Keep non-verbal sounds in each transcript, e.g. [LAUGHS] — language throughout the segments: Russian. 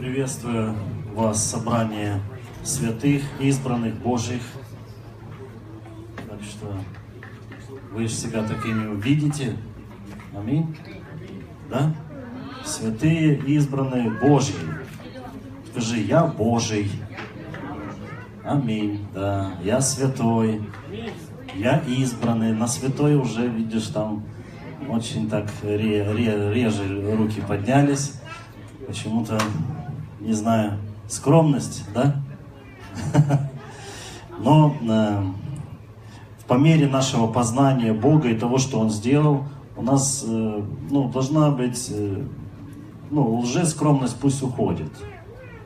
Приветствую вас, собрание святых, избранных, Божьих. Так что вы себя такими видите. Аминь. Да? Святые, избранные, Божьи. Скажи, я Божий. Аминь. Да, я святой. Я избранный. На святой уже, видишь, там очень так ре, ре, реже руки поднялись. Почему-то, не знаю, скромность, да? Но э, по мере нашего познания Бога и того, что Он сделал, у нас э, ну, должна быть, э, ну, лжескромность пусть уходит.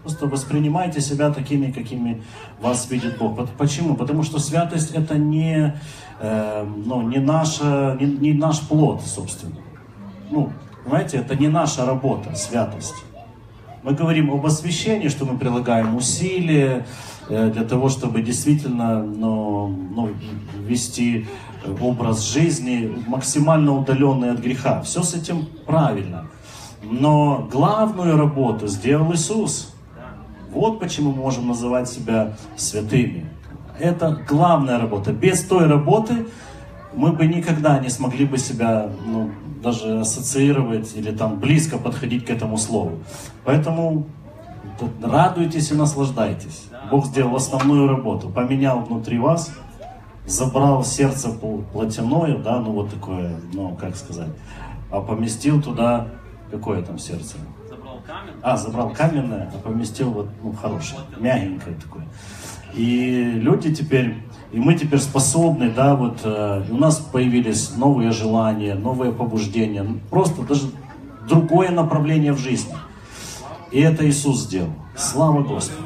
Просто воспринимайте себя такими, какими вас видит Бог. Почему? Потому что святость это не, э, ну, не, наша, не, не наш плод, собственно. Ну, понимаете, это не наша работа, святость. Мы говорим об освящении, что мы прилагаем усилия э, для того, чтобы действительно ну, ну, вести образ жизни максимально удаленный от греха. Все с этим правильно. Но главную работу сделал Иисус. Вот почему мы можем называть себя святыми. Это главная работа. Без той работы мы бы никогда не смогли бы себя ну, даже ассоциировать или там близко подходить к этому слову. Поэтому радуйтесь и наслаждайтесь. Бог сделал основную работу, поменял внутри вас, забрал сердце плотяное, да, ну вот такое, ну как сказать, а поместил туда, какое там сердце? Забрал каменное. А, забрал каменное, а поместил вот, ну, хорошее, мягенькое такое. И люди теперь и мы теперь способны, да, вот э, у нас появились новые желания, новые побуждения, просто даже другое направление в жизни. И это Иисус сделал. Слава Господу.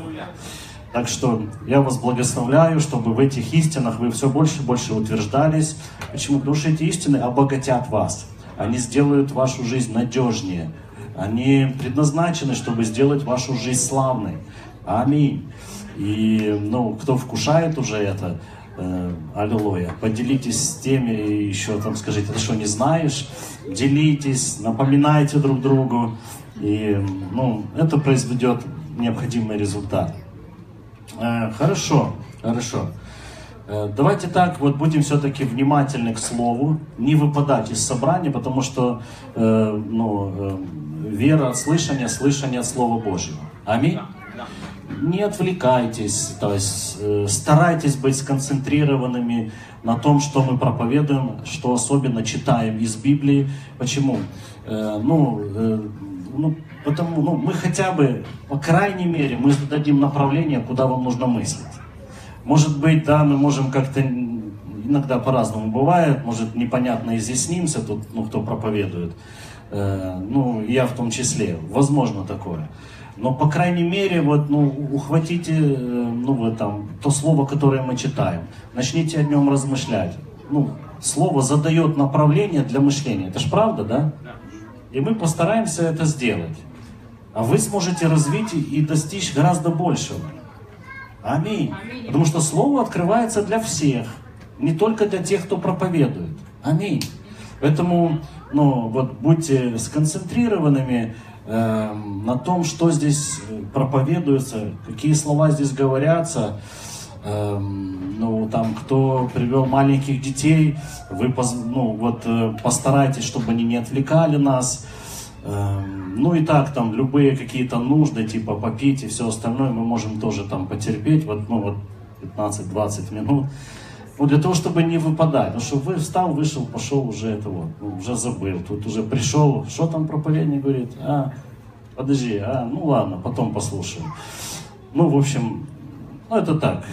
Так что я вас благословляю, чтобы в этих истинах вы все больше и больше утверждались. Почему? Потому что эти истины обогатят вас. Они сделают вашу жизнь надежнее. Они предназначены, чтобы сделать вашу жизнь славной. Аминь. И, ну, кто вкушает уже это, Э, аллилуйя. Поделитесь с теми, еще там скажите, ты что, не знаешь? Делитесь, напоминайте друг другу. И, ну, это произведет необходимый результат. Э, хорошо, хорошо. Э, давайте так, вот будем все-таки внимательны к слову, не выпадать из собрания, потому что э, ну, э, вера от слышания, слышание от Слова Божьего. Аминь не отвлекайтесь, то есть э, старайтесь быть сконцентрированными на том, что мы проповедуем, что особенно читаем из Библии. Почему? Э, ну, э, ну, потому, ну, мы хотя бы, по крайней мере, мы дадим направление, куда вам нужно мыслить. Может быть, да, мы можем как-то иногда по-разному бывает, может непонятно изъяснимся тут, ну, кто проповедует, э, ну, я в том числе, возможно такое. Но, по крайней мере, вот, ну, ухватите э, ну, вот, там, то слово, которое мы читаем. Начните о нем размышлять. Ну, слово задает направление для мышления. Это же правда, да? И мы постараемся это сделать. А вы сможете развить и достичь гораздо большего. Аминь. Потому что слово открывается для всех, не только для тех, кто проповедует. Аминь. Поэтому, ну, вот будьте сконцентрированными Эм, на том, что здесь э, проповедуется, какие слова здесь говорятся. Эм, ну, там, кто привел маленьких детей, вы ну, вот, э, постарайтесь, чтобы они не отвлекали нас. Эм, ну и так, там, любые какие-то нужды, типа попить и все остальное, мы можем тоже там потерпеть, вот, ну, вот 15-20 минут. Ну, для того, чтобы не выпадать. Ну, чтобы вы встал, вышел, пошел, уже это вот, ну, уже забыл. Тут уже пришел, что там проповедник говорит? А, подожди, а, ну ладно, потом послушаем. Ну, в общем, ну это так.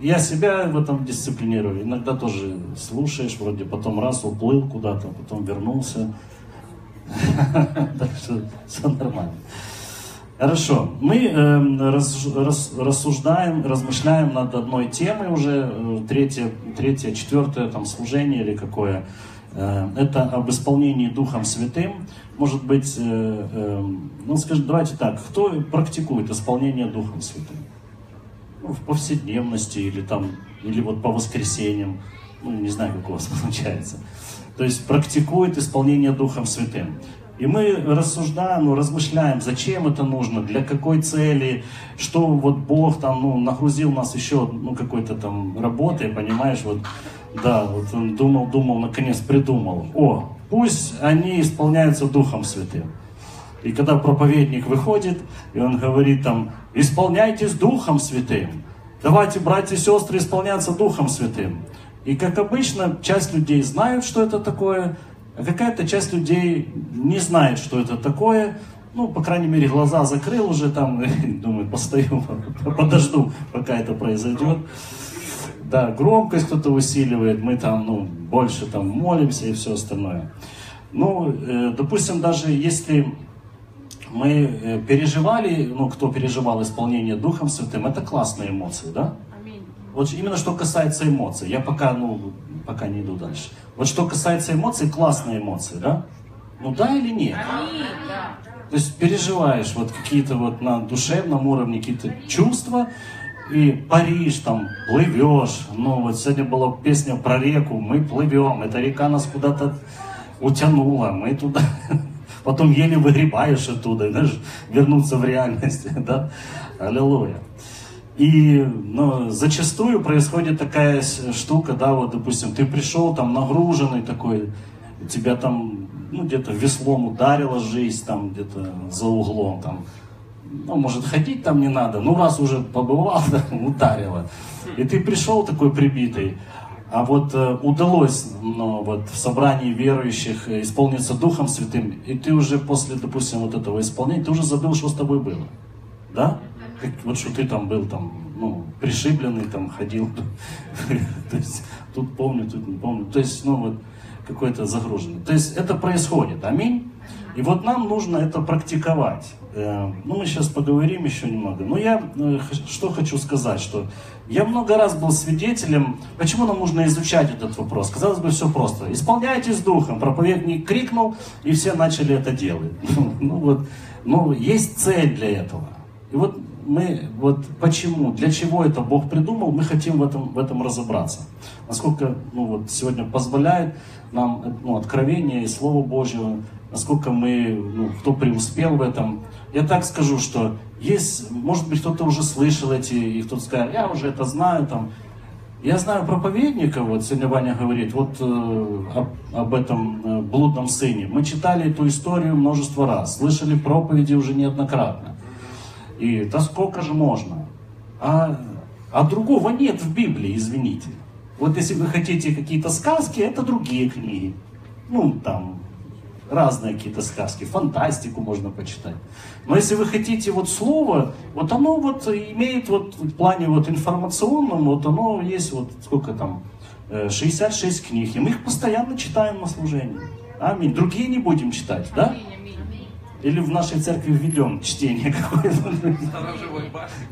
Я себя в этом дисциплинирую. Иногда тоже слушаешь, вроде потом раз уплыл куда-то, потом вернулся. [LAUGHS] Так что все нормально. Хорошо. Мы э, раз, раз, рассуждаем, размышляем над одной темой уже, э, третье, третье, четвертое там служение или какое. Э, это об исполнении Духом Святым. Может быть, э, э, ну скажем, давайте так, кто практикует исполнение Духом Святым? Ну, в повседневности или там, или вот по воскресеньям, ну не знаю, как у вас [LAUGHS] получается. То есть практикует исполнение Духом Святым. И мы рассуждаем, ну, размышляем, зачем это нужно, для какой цели, что вот Бог там, ну, нагрузил нас еще, ну, какой-то там работой, понимаешь, вот, да, вот он думал, думал, наконец придумал. О, пусть они исполняются Духом Святым. И когда проповедник выходит, и он говорит там, исполняйтесь Духом Святым. Давайте, братья и сестры, исполняться Духом Святым. И как обычно, часть людей знают, что это такое, а какая-то часть людей не знает, что это такое. Ну, по крайней мере, глаза закрыл уже там, [LAUGHS] думаю, постою, [LAUGHS] подожду, пока это произойдет. Да, громкость кто-то усиливает, мы там, ну, больше там молимся и все остальное. Ну, э, допустим, даже если мы э, переживали, ну, кто переживал исполнение Духом Святым, это классные эмоции, да? Вот именно что касается эмоций, я пока, ну, пока не иду дальше. Вот что касается эмоций, классные эмоции, да? Ну да или нет? То есть переживаешь вот какие-то вот на душевном уровне какие-то чувства, и Париж там, плывешь. Ну вот сегодня была песня про реку, мы плывем, эта река нас куда-то утянула, мы туда [LAUGHS] потом еле выгребаешь оттуда, знаешь, вернуться в реальность, [LAUGHS] да? Аллилуйя. И ну, зачастую происходит такая штука, да, вот, допустим, ты пришел там нагруженный такой, тебя там, ну, где-то веслом ударила жизнь, там, где-то за углом, там, ну, может, ходить там не надо, ну, раз уже побывал, [LAUGHS] да, ударила. И ты пришел такой прибитый, а вот э, удалось ну, вот, в собрании верующих исполниться Духом Святым, и ты уже после, допустим, вот этого исполнения, ты уже забыл, что с тобой было. Да? Вот что ты там был там, ну, пришибленный, там ходил. [LAUGHS] То есть тут помню, тут не помню. То есть, ну вот, какой-то загруженный. То есть это происходит. Аминь. И вот нам нужно это практиковать. Э, ну, мы сейчас поговорим еще немного. Но я э, что хочу сказать, что я много раз был свидетелем, почему нам нужно изучать этот вопрос. Казалось бы, все просто. Исполняйтесь духом. Проповедник крикнул, и все начали это делать. [LAUGHS] Ну вот, ну, есть цель для этого. И вот мы вот почему, для чего это Бог придумал, мы хотим в этом, в этом разобраться. Насколько ну, вот, сегодня позволяет нам ну, откровение и Слово Божье, насколько мы, ну, кто преуспел в этом. Я так скажу, что есть, может быть, кто-то уже слышал эти, и кто-то скажет, я уже это знаю, там, я знаю проповедника, вот сегодня Ваня говорит, вот э, об, об этом э, блудном сыне. Мы читали эту историю множество раз, слышали проповеди уже неоднократно. И да сколько же можно? А, а другого нет в Библии, извините. Вот если вы хотите какие-то сказки, это другие книги. Ну, там, разные какие-то сказки, фантастику можно почитать. Но если вы хотите вот слово, вот оно вот имеет вот в плане вот информационном, вот оно есть вот сколько там, 66 э, книг, и мы их постоянно читаем на служении. Аминь. Другие не будем читать, да? Или в нашей церкви введем чтение какое-то. Сторожевой башни.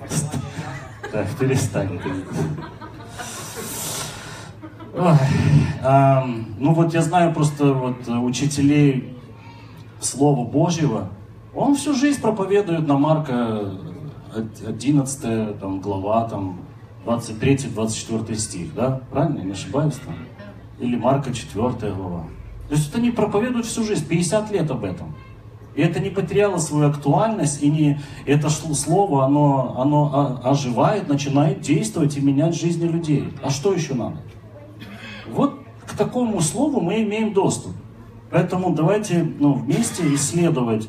Так, перестань. Ой, а, ну вот я знаю просто вот учителей Слова Божьего. Он всю жизнь проповедует на Марка 11 там, глава, там, 23-24 стих, да? Правильно, я не ошибаюсь там? Или Марка 4 глава. То есть это они проповедуют всю жизнь, 50 лет об этом. И это не потеряло свою актуальность, и не, это слово, оно, оно оживает, начинает действовать и менять жизни людей. А что еще надо? Вот к такому слову мы имеем доступ. Поэтому давайте ну, вместе исследовать,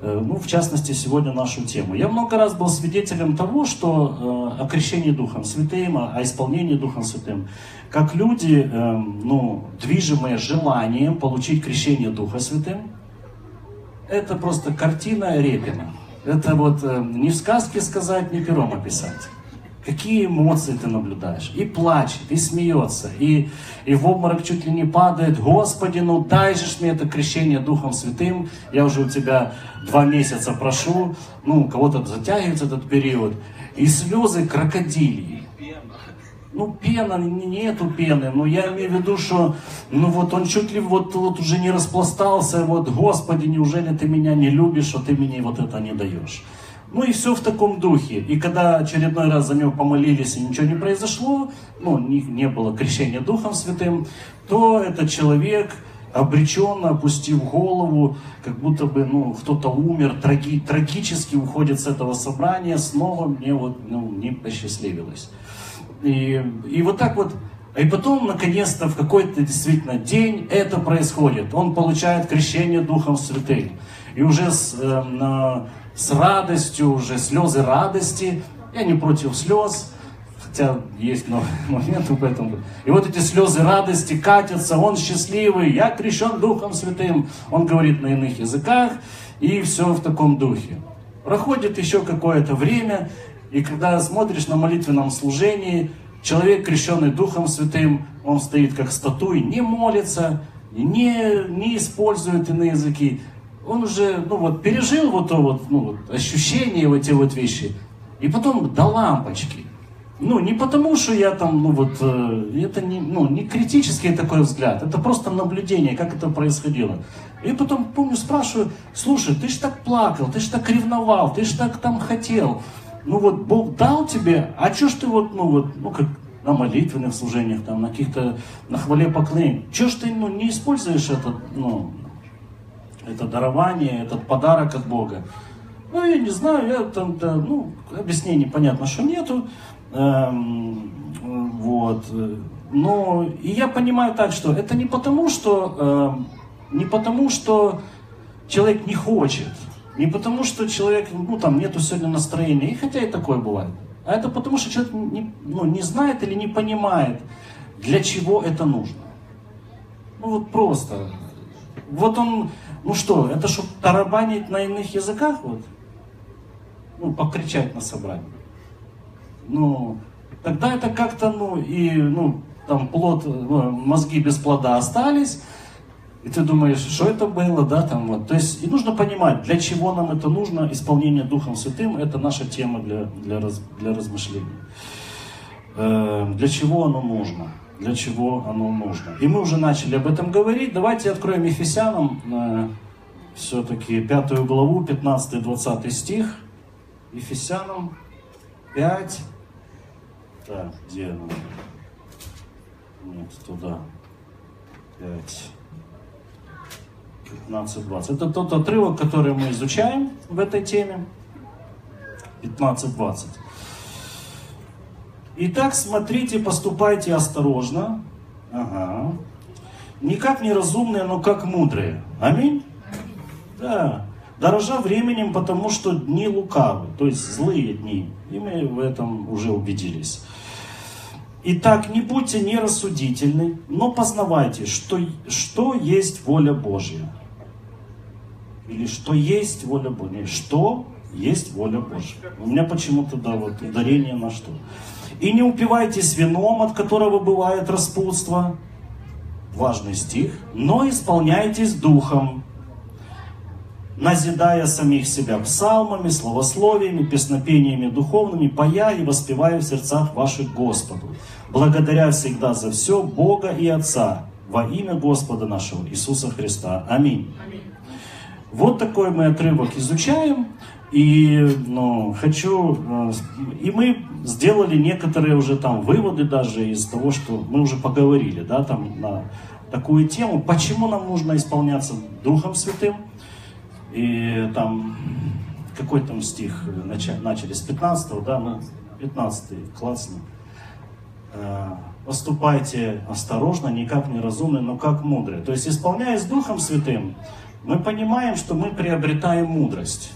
э, ну, в частности, сегодня нашу тему. Я много раз был свидетелем того, что э, о крещении Духом Святым, о исполнении Духом Святым, как люди, э, ну, движимые желанием получить крещение Духа Святым, это просто картина Репина. Это вот э, не в сказке сказать, не пером описать. Какие эмоции ты наблюдаешь? И плачет, и смеется, и, и в обморок чуть ли не падает. Господи, ну дай же мне это крещение Духом Святым. Я уже у тебя два месяца прошу. Ну, у кого-то затягивается этот период. И слезы крокодилии ну, пена, нету пены, но я имею в виду, что, ну, вот он чуть ли вот, вот уже не распластался, вот, Господи, неужели ты меня не любишь, что ты мне вот это не даешь? Ну и все в таком духе. И когда очередной раз за него помолились и ничего не произошло, ну, не, не было крещения Духом Святым, то этот человек обреченно опустив голову, как будто бы ну, кто-то умер, траги, трагически уходит с этого собрания, снова мне вот ну, не посчастливилось. И, и вот так вот, и потом, наконец-то, в какой-то действительно день это происходит. Он получает крещение Духом Святым. И уже с, э, с радостью, уже слезы радости, я не против слез, хотя есть много [LAUGHS] моментов в этом. И вот эти слезы радости катятся, он счастливый, я крещен Духом Святым, он говорит на иных языках, и все в таком духе. Проходит еще какое-то время, и когда смотришь на молитвенном служении, человек, крещенный Духом Святым, он стоит как статуй, не молится, не, не использует иные языки. Он уже ну вот, пережил вот то вот, ну, вот, ощущение, вот эти вот вещи. И потом до лампочки. Ну, не потому, что я там, ну вот, э, это не, ну, не критический такой взгляд, это просто наблюдение, как это происходило. И потом, помню, спрашиваю, слушай, ты ж так плакал, ты ж так ревновал, ты ж так там хотел. Ну вот Бог дал тебе, а что ж ты вот, ну вот, ну как на молитвенных служениях, там, на каких-то, на хвале поклонений, что ж ты, ну, не используешь этот, ну, это дарование, этот подарок от Бога? Ну, я не знаю, я там, да, ну, объяснений понятно, что нету. Эм, вот. Но и я понимаю так, что это не потому, что э, не потому, что человек не хочет, не потому, что человек, ну там нету сегодня настроения, и хотя и такое бывает, а это потому, что человек не, ну, не знает или не понимает, для чего это нужно. Ну вот просто. Вот он, ну что, это чтобы тарабанить на иных языках, вот, ну, покричать на собрании ну, тогда это как-то, ну, и, ну, там плод, ну, мозги без плода остались, и ты думаешь, что это было, да, там вот. То есть, и нужно понимать, для чего нам это нужно, исполнение Духом Святым, это наша тема для, для, раз, для размышлений. Э, для чего оно нужно? Для чего оно нужно? И мы уже начали об этом говорить. Давайте откроем Ефесянам э, все-таки пятую главу, 15-20 стих. Ефесянам 5, так, где она? Нет, туда. 5. 15-20. Это тот отрывок, который мы изучаем в этой теме. 15-20. Итак, смотрите, поступайте осторожно. Ага. Не как неразумные, но как мудрые. Аминь? Да. Дорожа временем, потому что дни лукавы, то есть злые дни. И мы в этом уже убедились. Итак, не будьте нерассудительны, но познавайте, что, что есть воля Божья. Или что есть воля Божья. Что есть воля Божья. У меня почему-то, да, вот ударение на что. И не упивайтесь вином, от которого бывает распутство. Важный стих. Но исполняйтесь духом, назидая самих себя псалмами, словословиями, песнопениями духовными, поя и воспевая в сердцах ваших Господу, благодаря всегда за все Бога и Отца во имя Господа нашего Иисуса Христа. Аминь. Аминь. Вот такой мы отрывок изучаем. И ну, хочу, э, и мы сделали некоторые уже там выводы даже из того, что мы уже поговорили, да, там на такую тему, почему нам нужно исполняться Духом Святым, и там, какой там стих начали, с 15 да, ну, 15 классно. Э, Поступайте осторожно, не как неразумные, но как мудрые. То есть, исполняясь Духом Святым, мы понимаем, что мы приобретаем мудрость.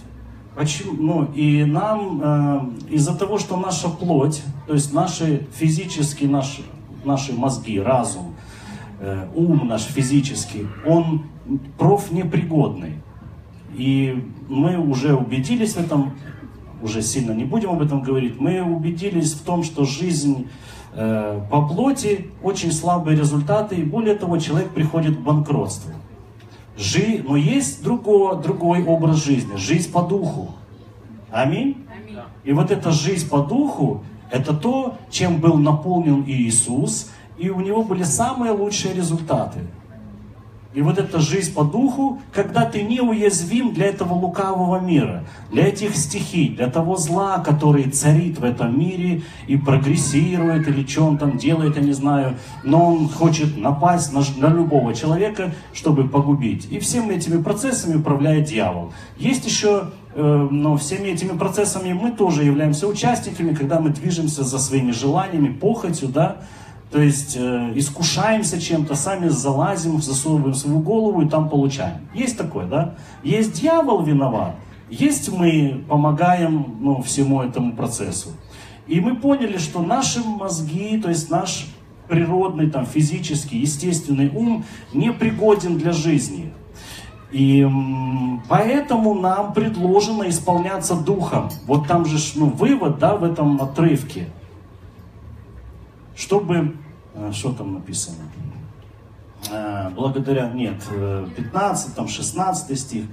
Почему? Ну, и нам э, из-за того, что наша плоть, то есть наши физические, наши, наши мозги, разум, э, ум наш физический, он профнепригодный. И мы уже убедились в этом, уже сильно не будем об этом говорить, мы убедились в том, что жизнь э, по плоти очень слабые результаты, и более того, человек приходит к банкротству. Жи, но есть другого, другой образ жизни, жизнь по духу. Аминь? Аминь. И вот эта жизнь по духу, это то, чем был наполнен Иисус, и у него были самые лучшие результаты. И вот эта жизнь по духу, когда ты неуязвим для этого лукавого мира, для этих стихий, для того зла, который царит в этом мире и прогрессирует, или что он там делает, я не знаю, но он хочет напасть на, на любого человека, чтобы погубить. И всеми этими процессами управляет дьявол. Есть еще э, но всеми этими процессами мы тоже являемся участниками, когда мы движемся за своими желаниями, похотью, да, то есть э, искушаемся чем-то, сами залазим, засовываем свою голову и там получаем. Есть такое, да? Есть дьявол виноват, есть мы помогаем ну, всему этому процессу. И мы поняли, что наши мозги, то есть наш природный, там, физический, естественный ум не пригоден для жизни. И поэтому нам предложено исполняться духом. Вот там же ну, вывод да, в этом отрывке. Чтобы что там написано? Э, благодаря, нет, 15, э, там 16 стих.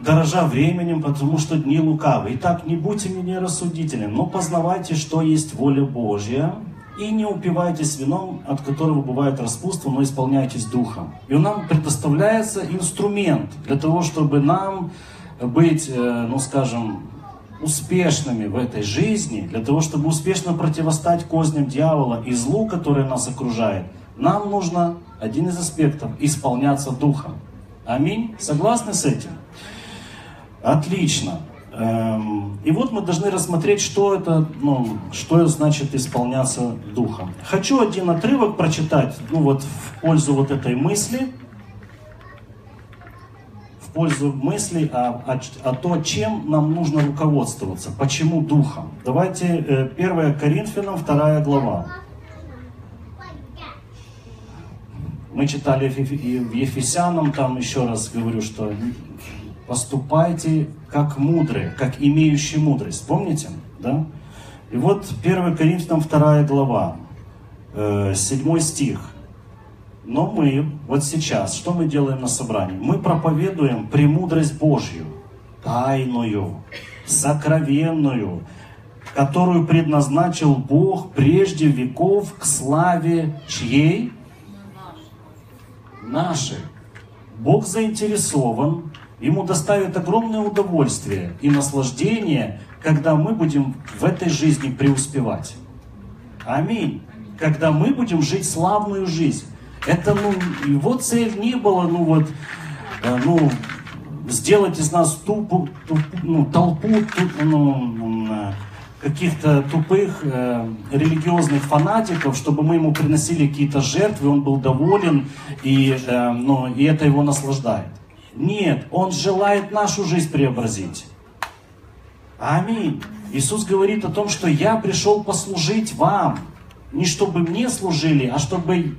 Дорожа временем, потому что дни лукавы. Итак, не будьте мне рассудительны, но познавайте, что есть воля Божья, и не упивайтесь вином, от которого бывает распутство, но исполняйтесь духом. И нам предоставляется инструмент для того, чтобы нам быть, ну скажем, успешными в этой жизни, для того, чтобы успешно противостать козням дьявола и злу, которое нас окружает, нам нужно один из аспектов – исполняться Духом. Аминь? Согласны с этим? Отлично. Эм, и вот мы должны рассмотреть, что это, ну, что значит исполняться Духом. Хочу один отрывок прочитать, ну вот в пользу вот этой мысли – пользу мысли о, о, о том, чем нам нужно руководствоваться, почему духом. Давайте 1 э, Коринфянам, 2 глава. Мы читали в Ефесянам, там еще раз говорю, что поступайте как мудрые, как имеющие мудрость. Помните? Да? И вот 1 Коринфянам 2 глава, 7 э, стих. Но мы вот сейчас, что мы делаем на собрании? Мы проповедуем премудрость Божью, тайную, сокровенную, которую предназначил Бог прежде веков к славе чьей? Нашей. Бог заинтересован, ему доставит огромное удовольствие и наслаждение, когда мы будем в этой жизни преуспевать. Аминь. Когда мы будем жить славную жизнь. Это, ну, его цель не была, ну вот, э, ну, сделать из нас тупу, туп, ну, толпу туп, ну, э, каких-то тупых э, религиозных фанатиков, чтобы мы ему приносили какие-то жертвы, он был доволен, и, э, ну, и это его наслаждает. Нет, он желает нашу жизнь преобразить. Аминь. Иисус говорит о том, что я пришел послужить вам не чтобы мне служили, а чтобы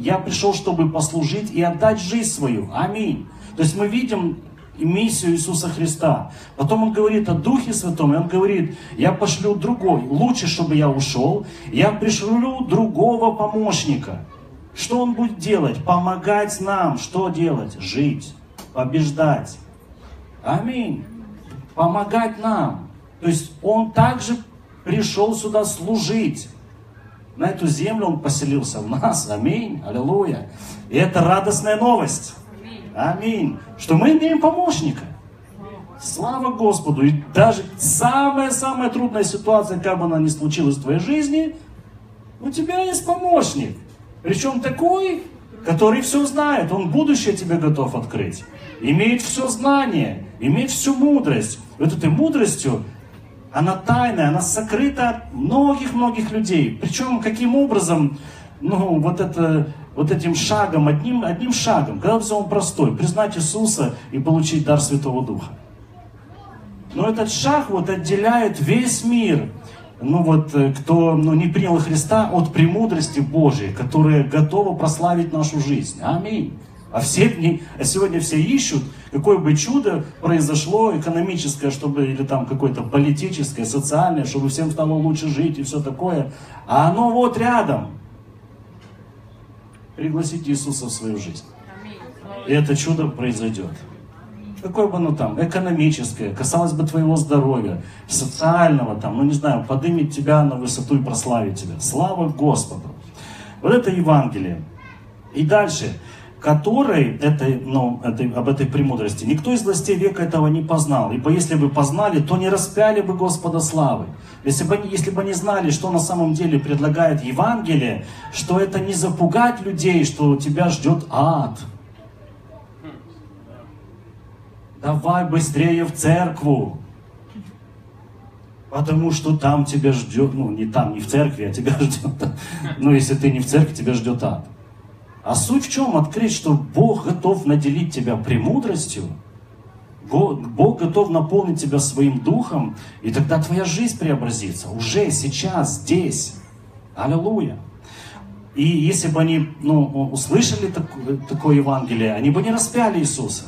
я пришел, чтобы послужить и отдать жизнь свою. Аминь. То есть мы видим миссию Иисуса Христа. Потом он говорит о Духе Святом, и он говорит, я пошлю другой. Лучше, чтобы я ушел, я пришлю другого помощника. Что он будет делать? Помогать нам. Что делать? Жить, побеждать. Аминь. Помогать нам. То есть он также пришел сюда служить. На эту землю Он поселился в нас. Аминь. Аллилуйя. И это радостная новость. Аминь. Что мы имеем помощника. Слава Господу. И даже самая-самая трудная ситуация, как бы она ни случилась в твоей жизни, у тебя есть помощник. Причем такой, который все знает. Он будущее тебе готов открыть. Имеет все знание, имеет всю мудрость. Вот этой мудростью она тайная, она сокрыта многих-многих людей. Причем каким образом, ну, вот, это, вот этим шагом, одним, одним шагом, казалось, он простой, признать Иисуса и получить дар Святого Духа. Но этот шаг вот отделяет весь мир, ну вот, э, кто ну, не принял Христа от премудрости Божией, которая готова прославить нашу жизнь. Аминь. А, все, а сегодня все ищут, какое бы чудо произошло экономическое, чтобы, или там какое-то политическое, социальное, чтобы всем стало лучше жить и все такое. А оно вот рядом. Пригласите Иисуса в свою жизнь. И это чудо произойдет. Какое бы оно там, экономическое, касалось бы твоего здоровья, социального, там, ну не знаю, подымет тебя на высоту и прославит тебя. Слава Господу. Вот это Евангелие. И дальше. Которой этой, ну, этой, об этой премудрости никто из властей века этого не познал. Ибо если бы познали, то не распяли бы Господа славы. Если бы, если бы они знали, что на самом деле предлагает Евангелие, что это не запугать людей, что тебя ждет ад. Давай быстрее в церкву. Потому что там тебя ждет, ну не там, не в церкви, а тебя [LAUGHS] ждет. Ну если ты не в церкви, тебя ждет ад. А суть в чем? Открыть, что Бог готов наделить тебя премудростью, Бог готов наполнить тебя своим духом, и тогда твоя жизнь преобразится. Уже сейчас, здесь. Аллилуйя. И если бы они ну, услышали такое, Евангелие, они бы не распяли Иисуса.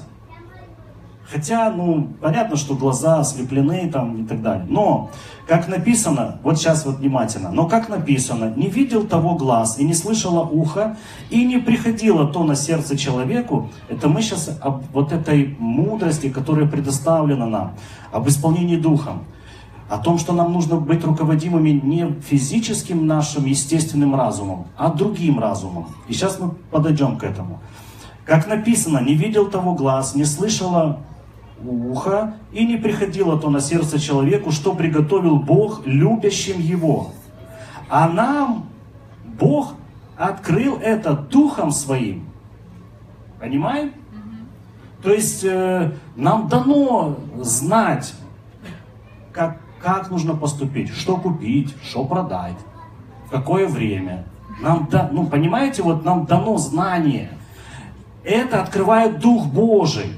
Хотя, ну, понятно, что глаза ослеплены там и так далее. Но, как написано, вот сейчас вот внимательно, но как написано, не видел того глаз и не слышало ухо, и не приходило то на сердце человеку, это мы сейчас об вот этой мудрости, которая предоставлена нам, об исполнении духом, о том, что нам нужно быть руководимыми не физическим нашим естественным разумом, а другим разумом. И сейчас мы подойдем к этому. Как написано, не видел того глаз, не слышало ухо, и не приходило то на сердце человеку, что приготовил Бог любящим его. А нам Бог открыл это Духом Своим. Понимаем? То есть э, нам дано знать, как, как нужно поступить, что купить, что продать, в какое время. Нам да, ну, понимаете, вот нам дано знание. Это открывает Дух Божий.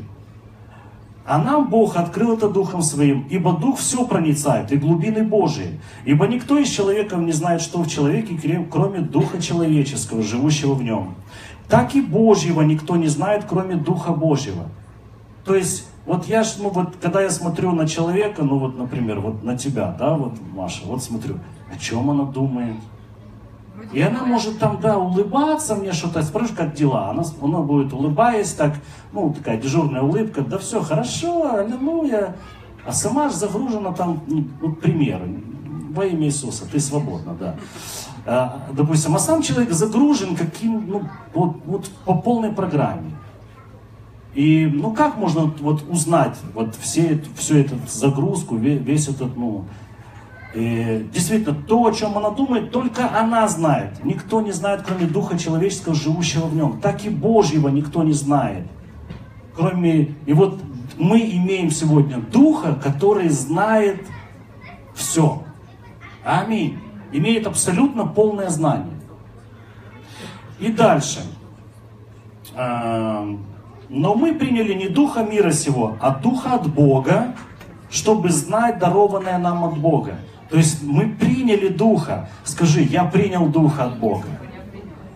А нам Бог открыл это Духом Своим, ибо Дух все проницает, и глубины Божии. Ибо никто из человеков не знает, что в человеке, кроме Духа человеческого, живущего в нем. Так и Божьего никто не знает, кроме Духа Божьего. То есть, вот я ну вот, когда я смотрю на человека, ну вот, например, вот на тебя, да, вот, Маша, вот смотрю, о чем она думает, и она может там, да, улыбаться мне что-то, спрашиваешь, как дела? Она, она будет улыбаясь так, ну, такая дежурная улыбка, да все хорошо, аллилуйя. А сама же загружена там, ну, вот ну, пример, во имя Иисуса, ты свободна, да. А, допустим, а сам человек загружен каким, ну, вот, вот по полной программе. И, ну, как можно вот узнать вот все, всю эту загрузку, весь этот, ну, и действительно, то, о чем она думает, только она знает. Никто не знает, кроме Духа Человеческого, живущего в нем. Так и Божьего никто не знает. Кроме... И вот мы имеем сегодня Духа, который знает все. Аминь. Имеет абсолютно полное знание. И дальше. А, Но мы приняли не Духа мира сего, а Духа от Бога, чтобы знать дарованное нам от Бога. То есть мы приняли Духа. Скажи, я принял Духа от Бога.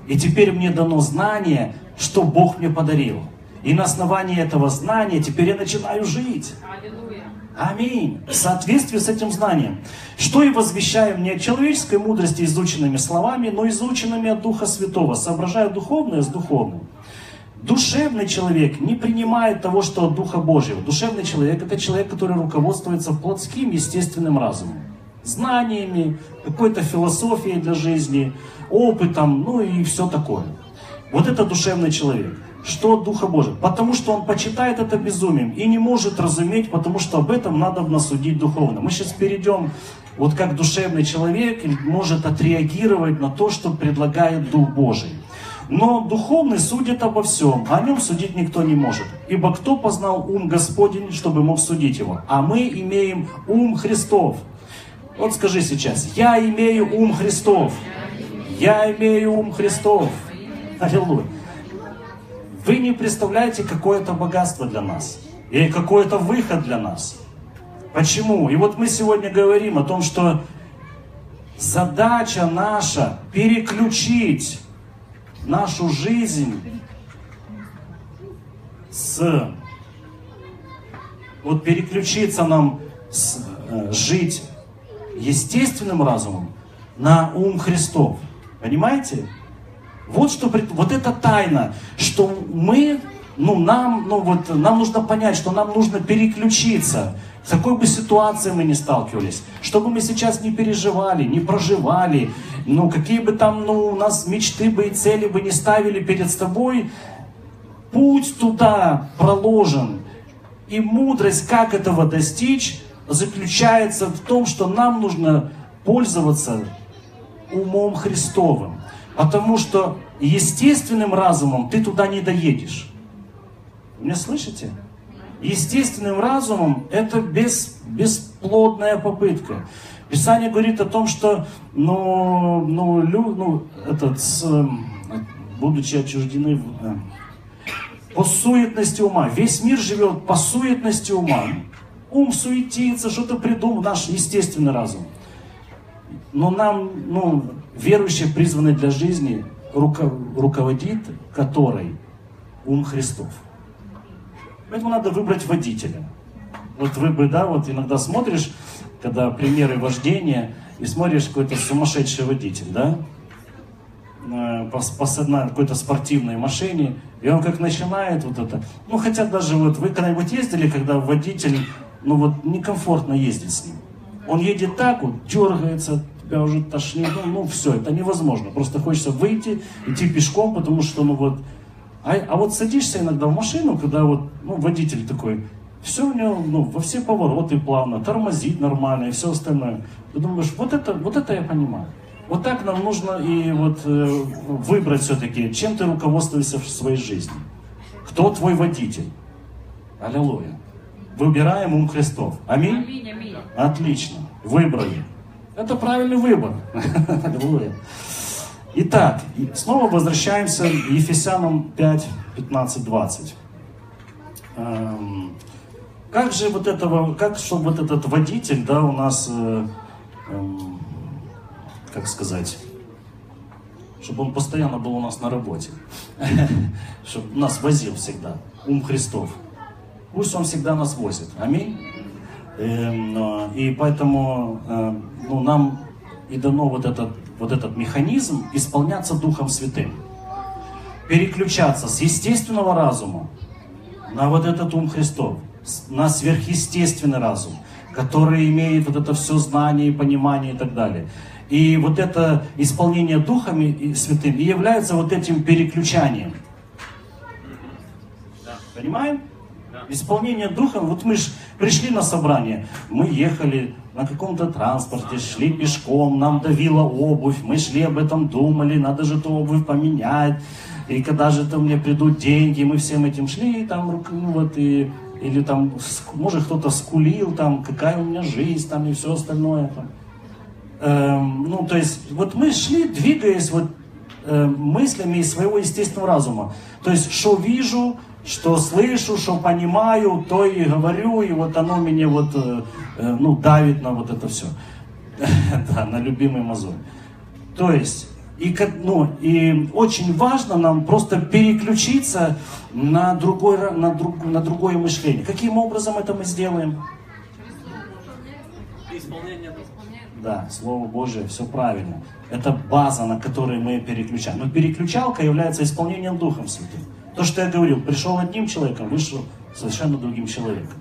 И теперь мне дано знание, что Бог мне подарил. И на основании этого знания теперь я начинаю жить. Аминь. В соответствии с этим знанием. Что и возвещаем не от человеческой мудрости изученными словами, но изученными от Духа Святого, соображая духовное с духовным. Душевный человек не принимает того, что от Духа Божьего. Душевный человек – это человек, который руководствуется плотским, естественным разумом знаниями, какой-то философией для жизни, опытом, ну и все такое. Вот это душевный человек. Что Духа Божия? Потому что он почитает это безумием и не может разуметь, потому что об этом надо насудить духовно. Мы сейчас перейдем, вот как душевный человек может отреагировать на то, что предлагает Дух Божий. Но духовный судит обо всем, а о нем судить никто не может. Ибо кто познал ум Господень, чтобы мог судить его? А мы имеем ум Христов. Вот скажи сейчас, я имею ум Христов. Я имею ум Христов. Аллилуйя. Вы не представляете, какое это богатство для нас. И какой это выход для нас. Почему? И вот мы сегодня говорим о том, что задача наша переключить нашу жизнь с вот переключиться нам с, э, жить естественным разумом на ум Христов. Понимаете? Вот что, вот это тайна, что мы, ну нам, ну вот нам нужно понять, что нам нужно переключиться. В какой бы ситуации мы ни сталкивались, чтобы мы сейчас не переживали, не проживали, ну какие бы там, ну у нас мечты бы и цели бы не ставили перед тобой, Путь туда проложен. И мудрость, как этого достичь, заключается в том, что нам нужно пользоваться умом Христовым. Потому что естественным разумом ты туда не доедешь. Вы меня слышите? Естественным разумом это без, бесплодная попытка. Писание говорит о том, что ну, ну, лю, ну, этот, с, будучи отчуждены э, по суетности ума, весь мир живет по суетности ума. Ум суетится, что-то придумал, наш естественный разум. Но нам, ну, верующие призваны для жизни, руководит которой ум Христов. Поэтому надо выбрать водителя. Вот вы бы, да, вот иногда смотришь, когда примеры вождения, и смотришь какой-то сумасшедший водитель, да, э, по, по какой-то спортивной машине, и он как начинает вот это, ну хотя даже вот вы когда-нибудь ездили, когда водитель, ну вот некомфортно ездить с ним. Он едет так вот, дергается, тебя уже тошнит, ну, ну все, это невозможно. Просто хочется выйти, идти пешком, потому что, ну вот, а, а вот садишься иногда в машину, когда вот, ну, водитель такой, все у него, ну, во все повороты плавно, тормозит нормально и все остальное. Ты думаешь, вот это, вот это я понимаю. Вот так нам нужно и вот э, выбрать все-таки, чем ты руководствуешься в своей жизни. Кто твой водитель? Аллилуйя. Выбираем ум Христов. Аминь? Аминь, аминь. Отлично. Выбрали. Это правильный выбор. Итак, снова возвращаемся к Ефесянам 5, 15, 20. Как же вот этого, как чтобы вот этот водитель, да, у нас, э, э, как сказать, чтобы он постоянно был у нас на работе, [LAUGHS] чтобы нас возил всегда, ум Христов. Пусть он всегда нас возит. Аминь. Эм, и поэтому э, ну, нам и дано вот этот, вот этот механизм исполняться Духом Святым. Переключаться с естественного разума на вот этот ум Христов, на сверхъестественный разум, который имеет вот это все знание и понимание и так далее. И вот это исполнение Духом Святым является вот этим переключанием. Понимаем? Исполнение Духом, вот мы же пришли на собрание, мы ехали на каком-то транспорте, шли пешком, нам давила обувь, мы шли об этом думали, надо же эту обувь поменять, и когда же это мне придут деньги, мы всем этим шли, и там, ну вот, и, или там, может, кто-то скулил, там, какая у меня жизнь, там, и все остальное, там. Эм, ну, то есть, вот мы шли, двигаясь вот э, мыслями из своего естественного разума. То есть, что вижу, что слышу, что понимаю, то и говорю, и вот оно меня вот, э, э, ну, давит на вот это все. [LAUGHS] да, на любимый мозоль. То есть, и, ну, и очень важно нам просто переключиться на, другой, на, друг, на другое мышление. Каким образом это мы сделаем? Исполнение. Да, Слово Божие, все правильно. Это база, на которой мы переключаем. Но переключалка является исполнением Духом Святым. То, что я говорил, пришел одним человеком, вышел совершенно другим человеком.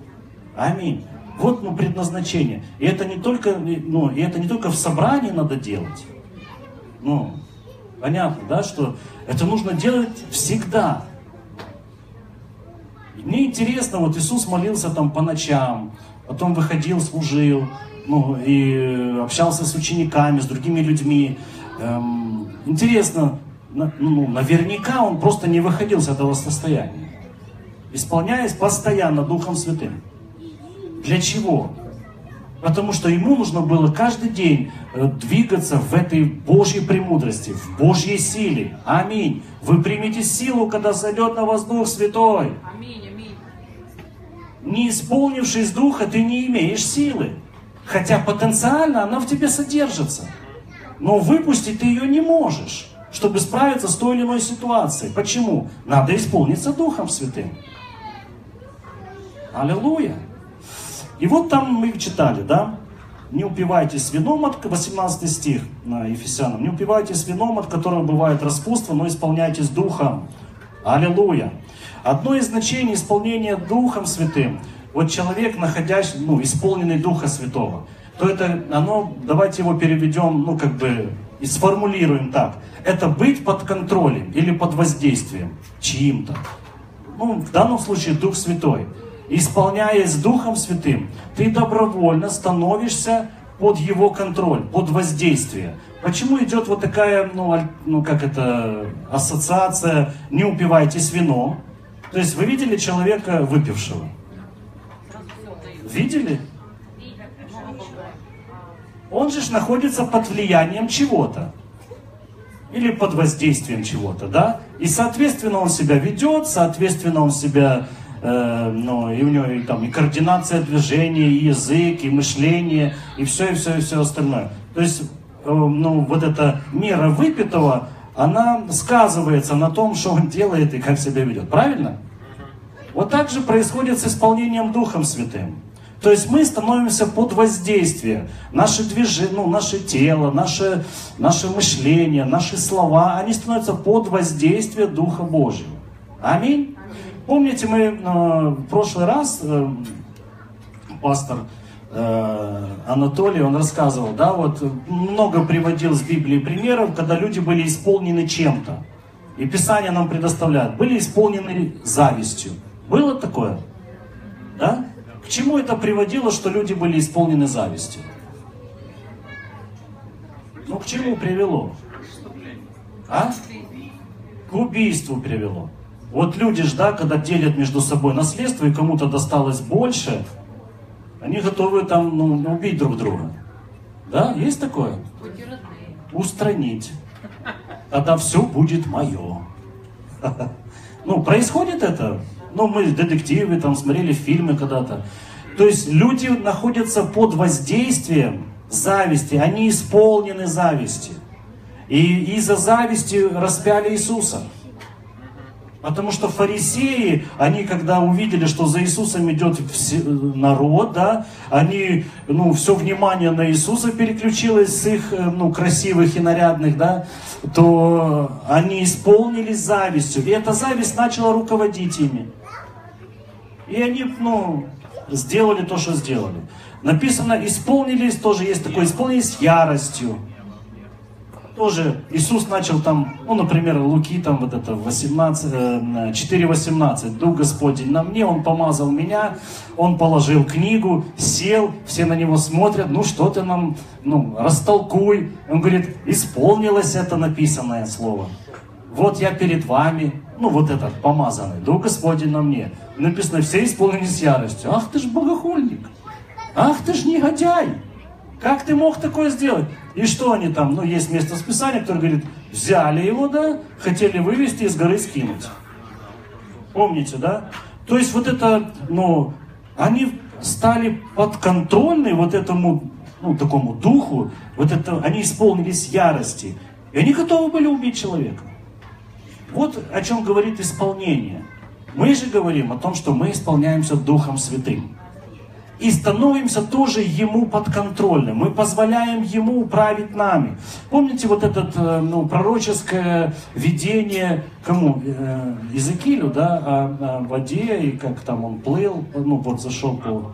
Аминь. Вот ну, предназначение. И это не только, ну, и это не только в собрании надо делать. Ну, понятно, да, что это нужно делать всегда. Мне интересно, вот Иисус молился там по ночам, потом выходил, служил, ну, и общался с учениками, с другими людьми. Эм, интересно, ну, наверняка он просто не выходил с этого состояния, исполняясь постоянно Духом Святым. Для чего? Потому что ему нужно было каждый день э, двигаться в этой Божьей премудрости, в Божьей силе. Аминь. Вы примете силу, когда сойдет на вас Дух Святой. Аминь, аминь. Не исполнившись Духа, ты не имеешь силы. Хотя потенциально она в тебе содержится. Но выпустить ты ее не можешь чтобы справиться с той или иной ситуацией. Почему? Надо исполниться Духом Святым. Аллилуйя. И вот там мы читали, да? Не упивайтесь вином от, 18 стих на Ефесянам, не упивайтесь вином, от которого бывает распутство, но исполняйтесь Духом. Аллилуйя. Одно из значений исполнения Духом Святым, вот человек, находящий, ну, исполненный Духа Святого, то это, оно, давайте его переведем, ну, как бы, и сформулируем так. Это быть под контролем или под воздействием чьим-то. ну, в данном случае Дух Святой, исполняясь Духом Святым, ты добровольно становишься под его контроль, под воздействие. Почему идет вот такая, ну, ну как это, ассоциация «не упивайтесь вином»? То есть вы видели человека выпившего? Видели? Он же находится под влиянием чего-то. Или под воздействием чего-то, да? И, соответственно, он себя ведет, соответственно, он себя, э, ну, и у него и, там, и координация движения, и язык, и мышление, и все, и все, и все остальное. То есть, э, ну, вот эта мера выпитого, она сказывается на том, что он делает и как себя ведет. Правильно? Вот так же происходит с исполнением Духом Святым. То есть мы становимся под воздействием. Наши движения, ну, наше тело, наше, наше мышление, наши слова, они становятся под воздействием Духа Божьего. Аминь. Помните, мы э, в прошлый раз, э, пастор э, Анатолий, он рассказывал, да, вот много приводил с Библии примеров, когда люди были исполнены чем-то. И Писание нам предоставляет, были исполнены завистью. Было такое? Да? Чему это приводило, что люди были исполнены завистью? Ну, к чему привело? А? К убийству привело. Вот люди же, да, когда делят между собой наследство, и кому-то досталось больше, они готовы там, ну, убить друг друга. Да, есть такое? Устранить. Тогда все будет мое. [LAUGHS] Ну, происходит это ну, мы детективы, там, смотрели фильмы когда-то. То есть люди находятся под воздействием зависти, они исполнены зависти. И из-за зависти распяли Иисуса. Потому что фарисеи, они когда увидели, что за Иисусом идет народ, да, они, ну, все внимание на Иисуса переключилось с их, э, ну, красивых и нарядных, да, то они исполнились завистью. И эта зависть начала руководить ими. И они, ну, сделали то, что сделали. Написано, исполнились, тоже есть такое, исполнились яростью. Тоже Иисус начал там, ну, например, Луки, там вот это 18, 4.18, Дух Господень на мне, Он помазал меня, Он положил книгу, сел, все на Него смотрят, ну, что ты нам, ну, растолкуй. Он говорит, исполнилось это написанное слово. Вот я перед вами, ну вот этот помазанный, Дух Господень на мне. Написано, все исполнились яростью. Ах ты ж богохульник! Ах ты ж негодяй! Как ты мог такое сделать? И что они там? Ну, есть место списания, которое говорит, взяли его, да, хотели вывести из горы скинуть. Помните, да? То есть вот это, ну, они стали подконтрольны вот этому, ну, такому духу, вот это, они исполнились ярости. И они готовы были убить человека. Вот о чем говорит исполнение. Мы же говорим о том, что мы исполняемся Духом Святым. И становимся тоже Ему подконтрольным. Мы позволяем Ему управить нами. Помните вот это э, ну, пророческое видение кому? Э, Иезекиилю, да, о, о воде, и как там он плыл, ну вот зашел по...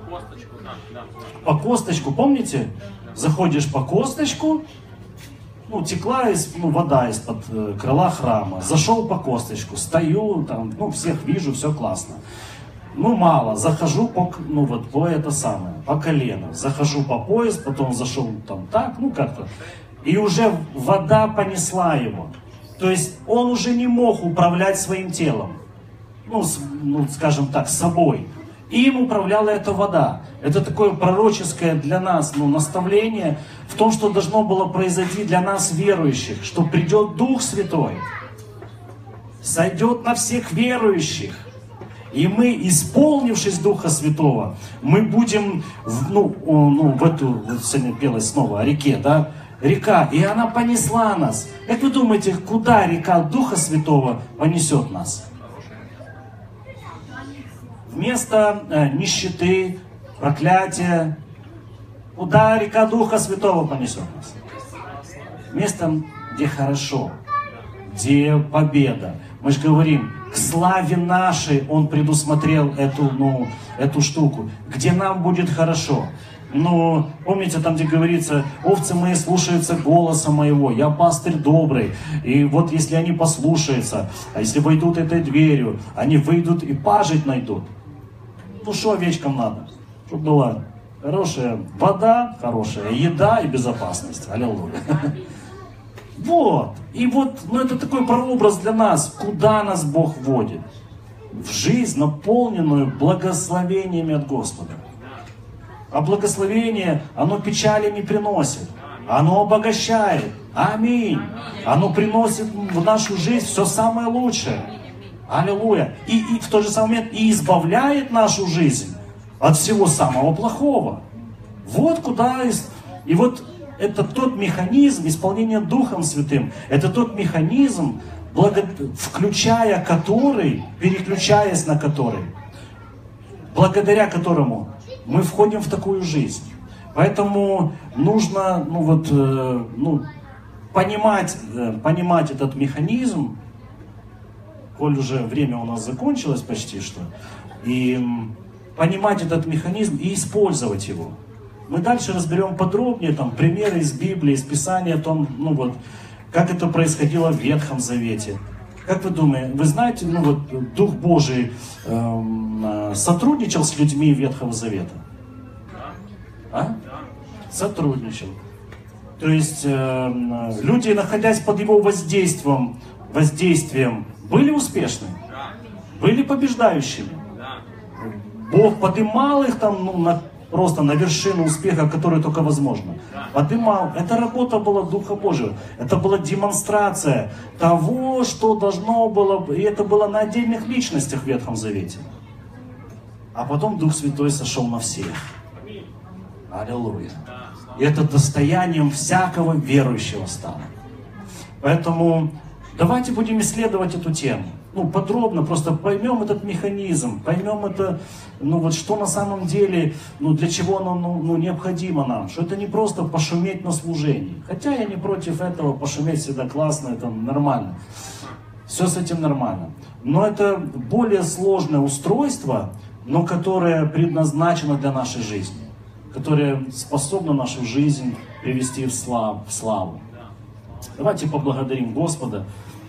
По косточку, помните? Заходишь по косточку, ну, текла из, ну, вода из-под э, крыла храма. Зашел по косточку, стою, там, ну, всех вижу, все классно. Ну, мало, захожу по, ну, вот, по это самое, по колено. Захожу по пояс, потом зашел там так, ну, как-то. И уже вода понесла его. То есть он уже не мог управлять своим телом. Ну, с, ну скажем так, собой. И им управляла эта вода. Это такое пророческое для нас ну, наставление в том, что должно было произойти для нас верующих, что придет Дух Святой, сойдет на всех верующих. И мы, исполнившись Духа Святого, мы будем, в, ну, ну, в эту, вот сегодня пелось снова о реке, да, река, и она понесла нас. Как вы думаете, куда река Духа Святого понесет нас? Вместо э, нищеты, проклятия, куда река Духа Святого понесет нас? Местом, где хорошо, где победа. Мы же говорим, к славе нашей Он предусмотрел эту, ну, эту штуку, где нам будет хорошо, Ну, помните, там, где говорится, овцы мои слушаются голоса моего, я пастырь добрый. И вот если они послушаются, а если войдут этой дверью, они выйдут и пажить найдут. Ну, что овечкам надо? Чтобы была хорошая вода, хорошая еда и безопасность. Аллилуйя. [LAUGHS] Вот. И вот, ну это такой прообраз для нас, куда нас Бог вводит. В жизнь, наполненную благословениями от Господа. А благословение, оно печали не приносит. Оно обогащает. Аминь. Оно приносит в нашу жизнь все самое лучшее. Аллилуйя. И, и в тот же самый момент и избавляет нашу жизнь от всего самого плохого. Вот куда... И вот это тот механизм исполнения Духом Святым, это тот механизм, благо... включая который, переключаясь на который, благодаря которому мы входим в такую жизнь. Поэтому нужно ну вот, э, ну, понимать, э, понимать этот механизм, коль уже время у нас закончилось почти что, и понимать этот механизм и использовать его. Мы дальше разберем подробнее там примеры из Библии, из Писания о том, ну вот, как это происходило в Ветхом Завете. Как вы думаете, вы знаете, ну вот Дух Божий эм, сотрудничал с людьми Ветхого Завета? А? Сотрудничал. То есть э, люди, находясь под его воздействием, воздействием, были успешны, были побеждающими. Бог поднимал их там ну, на просто на вершину успеха, который только возможно. Подымал. Это работа была Духа Божьего. Это была демонстрация того, что должно было, и это было на отдельных личностях в Ветхом Завете. А потом Дух Святой сошел на всех. Аллилуйя. И это достоянием всякого верующего стало. Поэтому давайте будем исследовать эту тему ну, подробно просто поймем этот механизм, поймем это, ну вот что на самом деле, ну для чего оно ну, ну, необходимо нам, что это не просто пошуметь на служении. Хотя я не против этого, пошуметь всегда классно, это нормально. Все с этим нормально. Но это более сложное устройство, но которое предназначено для нашей жизни, которое способно нашу жизнь привести в славу. Давайте поблагодарим Господа.